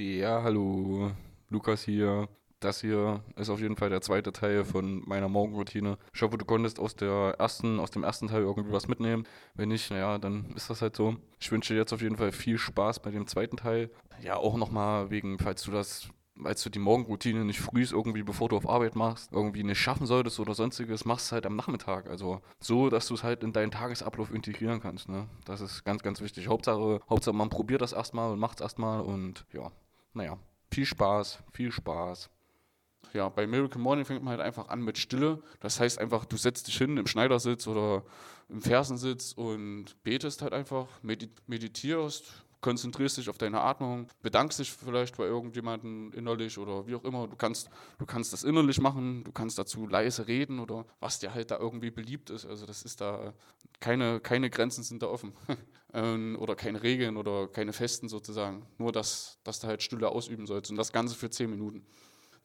Ja, hallo, Lukas hier. Das hier ist auf jeden Fall der zweite Teil von meiner Morgenroutine. Ich hoffe, du konntest aus, der ersten, aus dem ersten Teil irgendwie was mitnehmen. Wenn nicht, naja, dann ist das halt so. Ich wünsche dir jetzt auf jeden Fall viel Spaß bei dem zweiten Teil. Ja, auch nochmal wegen, falls du das als du die Morgenroutine nicht früh irgendwie, bevor du auf Arbeit machst, irgendwie nicht schaffen solltest oder sonstiges, machst du halt am Nachmittag. Also so, dass du es halt in deinen Tagesablauf integrieren kannst. Ne? Das ist ganz, ganz wichtig. Hauptsache, Hauptsache man probiert das erstmal und macht es erstmal und ja, naja, viel Spaß, viel Spaß. Ja, bei Miracle Morning fängt man halt einfach an mit Stille. Das heißt einfach, du setzt dich hin im Schneidersitz oder im Fersensitz und betest halt einfach, meditierst, konzentrierst dich auf deine Atmung, bedankst dich vielleicht bei irgendjemandem innerlich oder wie auch immer. Du kannst, du kannst das innerlich machen, du kannst dazu leise reden oder was dir halt da irgendwie beliebt ist. Also das ist da, keine, keine Grenzen sind da offen. Ähm, oder keine Regeln oder keine Festen sozusagen. Nur, dass, dass du halt Stille ausüben sollst und das Ganze für zehn Minuten.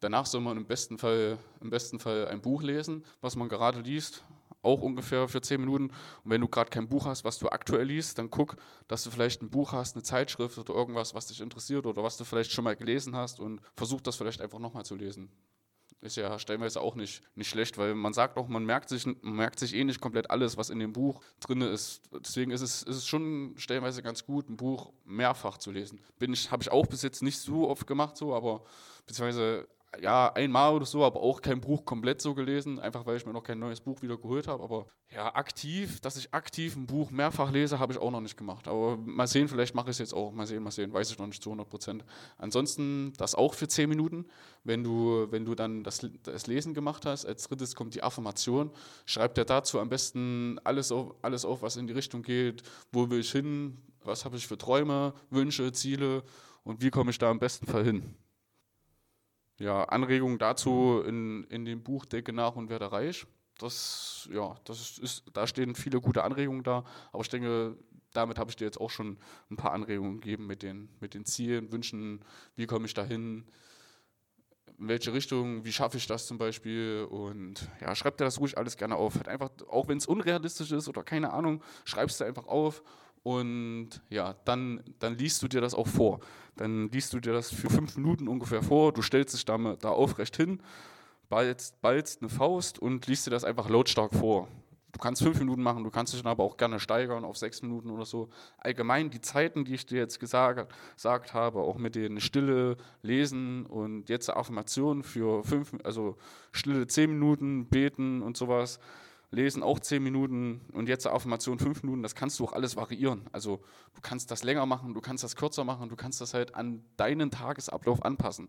Danach soll man im besten Fall, im besten Fall ein Buch lesen, was man gerade liest, auch ungefähr für zehn Minuten. Und wenn du gerade kein Buch hast, was du aktuell liest, dann guck, dass du vielleicht ein Buch hast, eine Zeitschrift oder irgendwas, was dich interessiert oder was du vielleicht schon mal gelesen hast und versuch das vielleicht einfach nochmal zu lesen. Ist ja stellenweise auch nicht, nicht schlecht, weil man sagt auch, man merkt, sich, man merkt sich eh nicht komplett alles, was in dem Buch drin ist. Deswegen ist es, ist es schon stellenweise ganz gut, ein Buch mehrfach zu lesen. habe ich auch bis jetzt nicht so oft gemacht, so, aber beziehungsweise ja, einmal oder so, aber auch kein Buch komplett so gelesen, einfach weil ich mir noch kein neues Buch wieder geholt habe. Aber ja, aktiv, dass ich aktiv ein Buch mehrfach lese, habe ich auch noch nicht gemacht. Aber mal sehen, vielleicht mache ich es jetzt auch. Mal sehen, mal sehen, weiß ich noch nicht zu 100 Prozent. Ansonsten das auch für 10 Minuten. Wenn du, wenn du dann das, das Lesen gemacht hast, als drittes kommt die Affirmation. Schreib dir dazu am besten alles auf, alles auf, was in die Richtung geht. Wo will ich hin? Was habe ich für Träume, Wünsche, Ziele? Und wie komme ich da am besten Fall hin? Ja, Anregungen dazu in, in dem Buch Decke nach und werde reich. Das, ja, das ist, da stehen viele gute Anregungen da, aber ich denke, damit habe ich dir jetzt auch schon ein paar Anregungen gegeben mit den, mit den Zielen, Wünschen, wie komme ich dahin, in welche Richtung, wie schaffe ich das zum Beispiel und ja, schreib dir das ruhig alles gerne auf. Halt einfach, auch wenn es unrealistisch ist oder keine Ahnung, schreibst du einfach auf und ja, dann, dann liest du dir das auch vor. Dann liest du dir das für fünf Minuten ungefähr vor. Du stellst dich da, da aufrecht hin, ballst, ballst eine Faust und liest dir das einfach lautstark vor. Du kannst fünf Minuten machen, du kannst dich dann aber auch gerne steigern auf sechs Minuten oder so. Allgemein die Zeiten, die ich dir jetzt gesagt, gesagt habe, auch mit den Stille, Lesen und jetzt Affirmationen für fünf, also Stille zehn Minuten, Beten und sowas Lesen auch 10 Minuten und jetzt Affirmation 5 Minuten, das kannst du auch alles variieren. Also du kannst das länger machen, du kannst das kürzer machen, du kannst das halt an deinen Tagesablauf anpassen.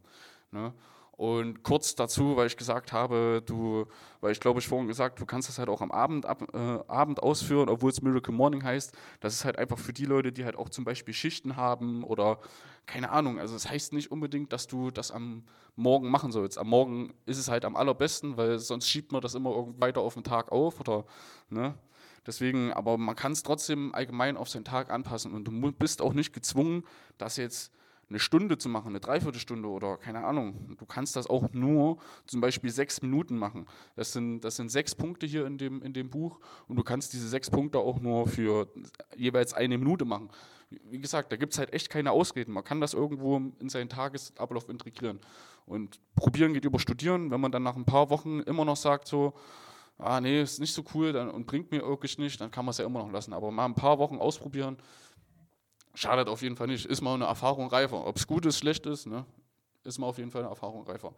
Ne? Und kurz dazu, weil ich gesagt habe, du, weil ich glaube, ich vorhin gesagt, du kannst das halt auch am Abend, ab, äh, Abend ausführen, obwohl es Miracle Morning heißt. Das ist halt einfach für die Leute, die halt auch zum Beispiel Schichten haben oder keine Ahnung. Also es das heißt nicht unbedingt, dass du das am Morgen machen sollst. Am Morgen ist es halt am allerbesten, weil sonst schiebt man das immer weiter auf den Tag auf oder, ne? Deswegen, aber man kann es trotzdem allgemein auf seinen Tag anpassen und du bist auch nicht gezwungen, das jetzt eine Stunde zu machen, eine Dreiviertelstunde oder keine Ahnung. Du kannst das auch nur zum Beispiel sechs Minuten machen. Das sind, das sind sechs Punkte hier in dem, in dem Buch und du kannst diese sechs Punkte auch nur für jeweils eine Minute machen. Wie gesagt, da gibt es halt echt keine Ausreden. Man kann das irgendwo in seinen Tagesablauf integrieren. Und probieren geht über studieren. Wenn man dann nach ein paar Wochen immer noch sagt, so, ah nee, ist nicht so cool dann, und bringt mir wirklich nicht, dann kann man es ja immer noch lassen. Aber mal ein paar Wochen ausprobieren, schadet auf jeden Fall nicht. Ist mal eine Erfahrung reifer. Ob es gut ist, schlecht ist, ne? ist mal auf jeden Fall eine Erfahrung reifer.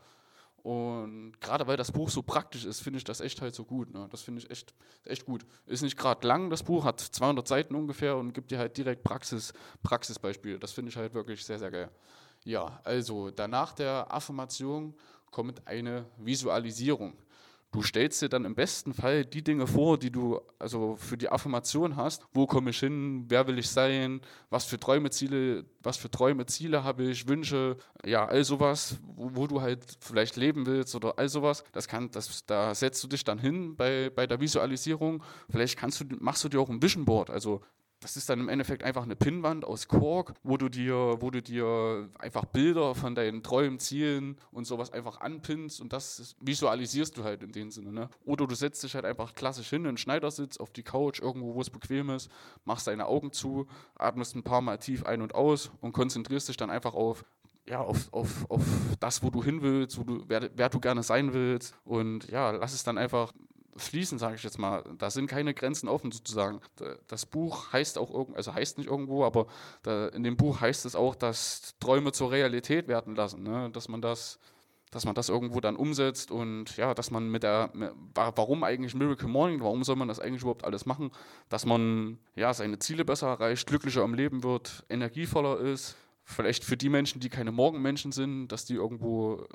Und gerade weil das Buch so praktisch ist, finde ich das echt halt so gut. Ne? Das finde ich echt, echt gut. Ist nicht gerade lang, das Buch, hat 200 Seiten ungefähr und gibt dir halt direkt Praxis, Praxisbeispiele. Das finde ich halt wirklich sehr, sehr geil. Ja, also danach der Affirmation kommt eine Visualisierung. Du stellst dir dann im besten Fall die Dinge vor, die du also für die Affirmation hast. Wo komme ich hin? Wer will ich sein? Was für Träume, Ziele, was für Träume, Ziele habe ich? Wünsche? Ja, all sowas, wo, wo, du halt vielleicht leben willst oder all sowas. Das kann, das, da setzt du dich dann hin bei, bei der Visualisierung. Vielleicht kannst du, machst du dir auch ein Vision Board. Also das ist dann im Endeffekt einfach eine Pinnwand aus Kork, wo du dir, wo du dir einfach Bilder von deinen Träumen, Zielen und sowas einfach anpinnst und das visualisierst du halt in dem Sinne. Ne? Oder du setzt dich halt einfach klassisch hin in den Schneidersitz, auf die Couch, irgendwo, wo es bequem ist, machst deine Augen zu, atmest ein paar Mal tief ein und aus und konzentrierst dich dann einfach auf ja, auf, auf, auf das, wo du hin willst, wo du, wer, wer du gerne sein willst. Und ja, lass es dann einfach fließen, sage ich jetzt mal. Da sind keine Grenzen offen sozusagen. Das Buch heißt auch irgendwo, also heißt nicht irgendwo, aber in dem Buch heißt es auch, dass Träume zur Realität werden lassen, ne? dass man das dass man das irgendwo dann umsetzt und ja, dass man mit der, warum eigentlich Miracle Morning, warum soll man das eigentlich überhaupt alles machen, dass man ja seine Ziele besser erreicht, glücklicher am Leben wird, energievoller ist, vielleicht für die Menschen, die keine Morgenmenschen sind, dass die irgendwo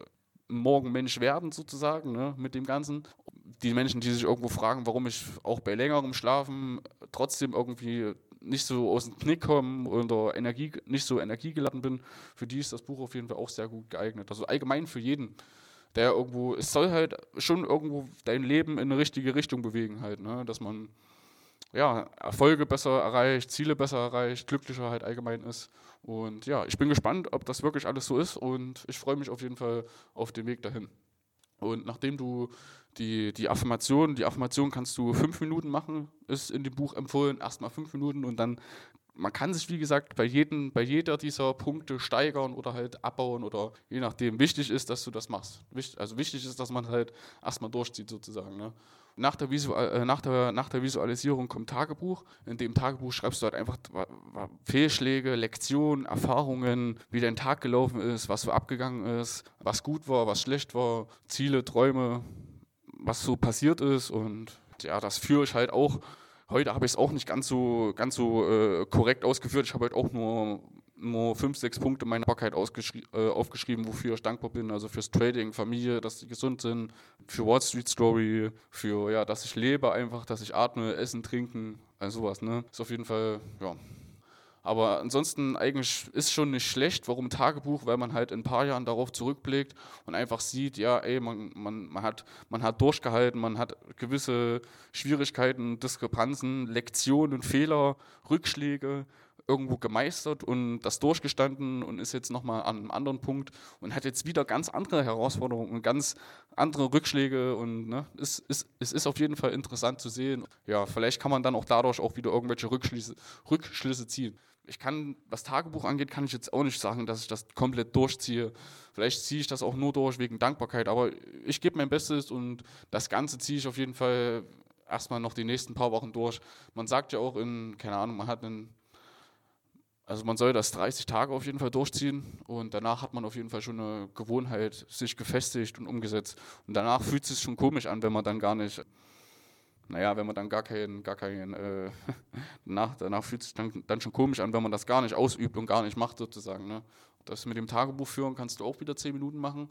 Morgenmensch werden sozusagen ne, mit dem Ganzen. Die Menschen, die sich irgendwo fragen, warum ich auch bei längerem Schlafen trotzdem irgendwie nicht so aus dem Knick komme oder Energie, nicht so energiegeladen bin, für die ist das Buch auf jeden Fall auch sehr gut geeignet. Also allgemein für jeden, der irgendwo, es soll halt schon irgendwo dein Leben in eine richtige Richtung bewegen halt, ne? dass man ja, Erfolge besser erreicht, Ziele besser erreicht, glücklicher halt allgemein ist. Und ja, ich bin gespannt, ob das wirklich alles so ist und ich freue mich auf jeden Fall auf den Weg dahin. Und nachdem du die, die Affirmation, die Affirmation kannst du fünf Minuten machen, ist in dem Buch empfohlen, erstmal fünf Minuten und dann, man kann sich wie gesagt bei, jedem, bei jeder dieser Punkte steigern oder halt abbauen oder je nachdem. Wichtig ist, dass du das machst. Also wichtig ist, dass man halt erstmal durchzieht sozusagen. Ne? Nach der, äh, nach, der, nach der Visualisierung kommt Tagebuch. In dem Tagebuch schreibst du halt einfach Fehlschläge, Lektionen, Erfahrungen, wie dein Tag gelaufen ist, was so abgegangen ist, was gut war, was schlecht war, Ziele, Träume, was so passiert ist. Und ja, das führe ich halt auch. Heute habe ich es auch nicht ganz so, ganz so äh, korrekt ausgeführt. Ich habe halt auch nur nur fünf, sechs Punkte meiner Dankbarkeit äh, aufgeschrieben, wofür ich dankbar bin. Also fürs Trading, Familie, dass sie gesund sind, für Wall Street Story, für ja, dass ich lebe einfach, dass ich atme, essen, trinken, also sowas. Ne? Ist auf jeden Fall, ja. Aber ansonsten eigentlich ist schon nicht schlecht. Warum Tagebuch? Weil man halt in ein paar Jahren darauf zurückblickt und einfach sieht, ja, ey, man, man, man, hat, man hat durchgehalten, man hat gewisse Schwierigkeiten, Diskrepanzen, Lektionen, Fehler, Rückschläge irgendwo gemeistert und das durchgestanden und ist jetzt nochmal an einem anderen Punkt und hat jetzt wieder ganz andere Herausforderungen ganz andere Rückschläge und ne, es, ist, es ist auf jeden Fall interessant zu sehen. Ja, vielleicht kann man dann auch dadurch auch wieder irgendwelche Rückschlüsse, Rückschlüsse ziehen. Ich kann, was Tagebuch angeht, kann ich jetzt auch nicht sagen, dass ich das komplett durchziehe. Vielleicht ziehe ich das auch nur durch wegen Dankbarkeit, aber ich gebe mein Bestes und das Ganze ziehe ich auf jeden Fall erstmal noch die nächsten paar Wochen durch. Man sagt ja auch in, keine Ahnung, man hat einen also man soll das 30 Tage auf jeden Fall durchziehen und danach hat man auf jeden Fall schon eine Gewohnheit sich gefestigt und umgesetzt. Und danach fühlt es sich schon komisch an, wenn man dann gar nicht, naja, wenn man dann gar keinen, gar keinen, äh, danach, danach fühlt sich dann, dann schon komisch an, wenn man das gar nicht ausübt und gar nicht macht sozusagen. Ne? Das mit dem Tagebuch führen kannst du auch wieder 10 Minuten machen.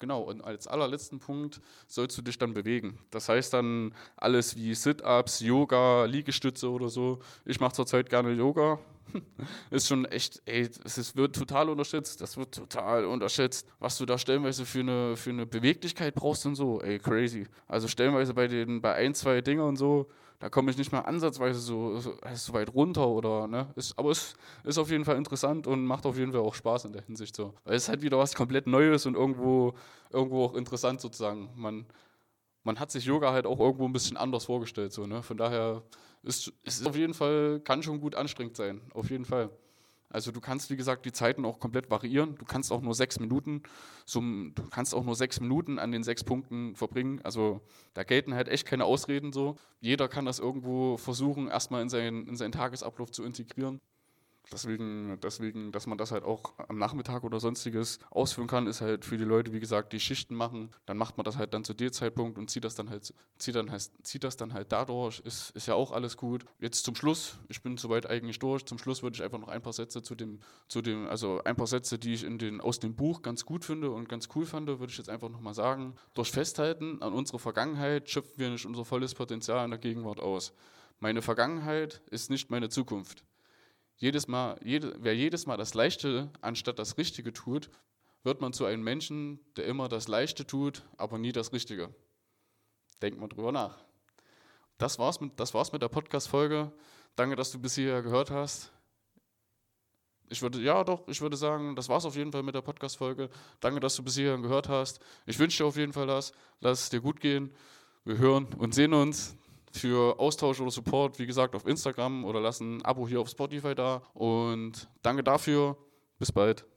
Genau, und als allerletzten Punkt sollst du dich dann bewegen. Das heißt dann alles wie Sit-Ups, Yoga, Liegestütze oder so. Ich mache zurzeit gerne Yoga, ist schon echt, ey, es wird total unterschätzt. Das wird total unterschätzt, was du da stellenweise für eine, für eine Beweglichkeit brauchst und so. Ey, crazy. Also stellenweise bei den, bei ein, zwei Dingen und so, da komme ich nicht mehr ansatzweise so, so, so weit runter oder, ne? Ist, aber es ist auf jeden Fall interessant und macht auf jeden Fall auch Spaß in der Hinsicht so. Weil es ist halt wieder was komplett Neues und irgendwo, irgendwo auch interessant sozusagen. Man, man hat sich Yoga halt auch irgendwo ein bisschen anders vorgestellt, so, ne? Von daher ist, ist auf jeden Fall, kann schon gut anstrengend sein, auf jeden Fall. Also du kannst, wie gesagt, die Zeiten auch komplett variieren. Du kannst auch nur sechs Minuten, so, du kannst auch nur sechs Minuten an den sechs Punkten verbringen. Also da gelten halt echt keine Ausreden so. Jeder kann das irgendwo versuchen, erstmal in seinen, in seinen Tagesablauf zu integrieren. Deswegen, deswegen, dass man das halt auch am Nachmittag oder sonstiges ausführen kann, ist halt für die Leute, wie gesagt, die Schichten machen. Dann macht man das halt dann zu dem Zeitpunkt und zieht das dann halt, zieht dann halt, zieht das dann halt dadurch. Ist, ist ja auch alles gut. Jetzt zum Schluss, ich bin soweit eigentlich durch. Zum Schluss würde ich einfach noch ein paar Sätze zu dem, zu dem, also ein paar Sätze, die ich in den, aus dem Buch ganz gut finde und ganz cool fand, würde ich jetzt einfach nochmal sagen. Durch Festhalten an unserer Vergangenheit schöpfen wir nicht unser volles Potenzial in der Gegenwart aus. Meine Vergangenheit ist nicht meine Zukunft. Jedes Mal, jede, wer jedes Mal das Leichte anstatt das Richtige tut, wird man zu einem Menschen, der immer das Leichte tut, aber nie das Richtige. Denkt mal drüber nach. Das war's mit, das war's mit der Podcast-Folge. Danke, dass du bis hierher gehört hast. Ich würde, ja doch, ich würde sagen, das war's auf jeden Fall mit der Podcast-Folge. Danke, dass du bis hierher gehört hast. Ich wünsche dir auf jeden Fall das. Lass es dir gut gehen. Wir hören und sehen uns für Austausch oder Support, wie gesagt, auf Instagram oder lass ein Abo hier auf Spotify da. Und danke dafür. Bis bald.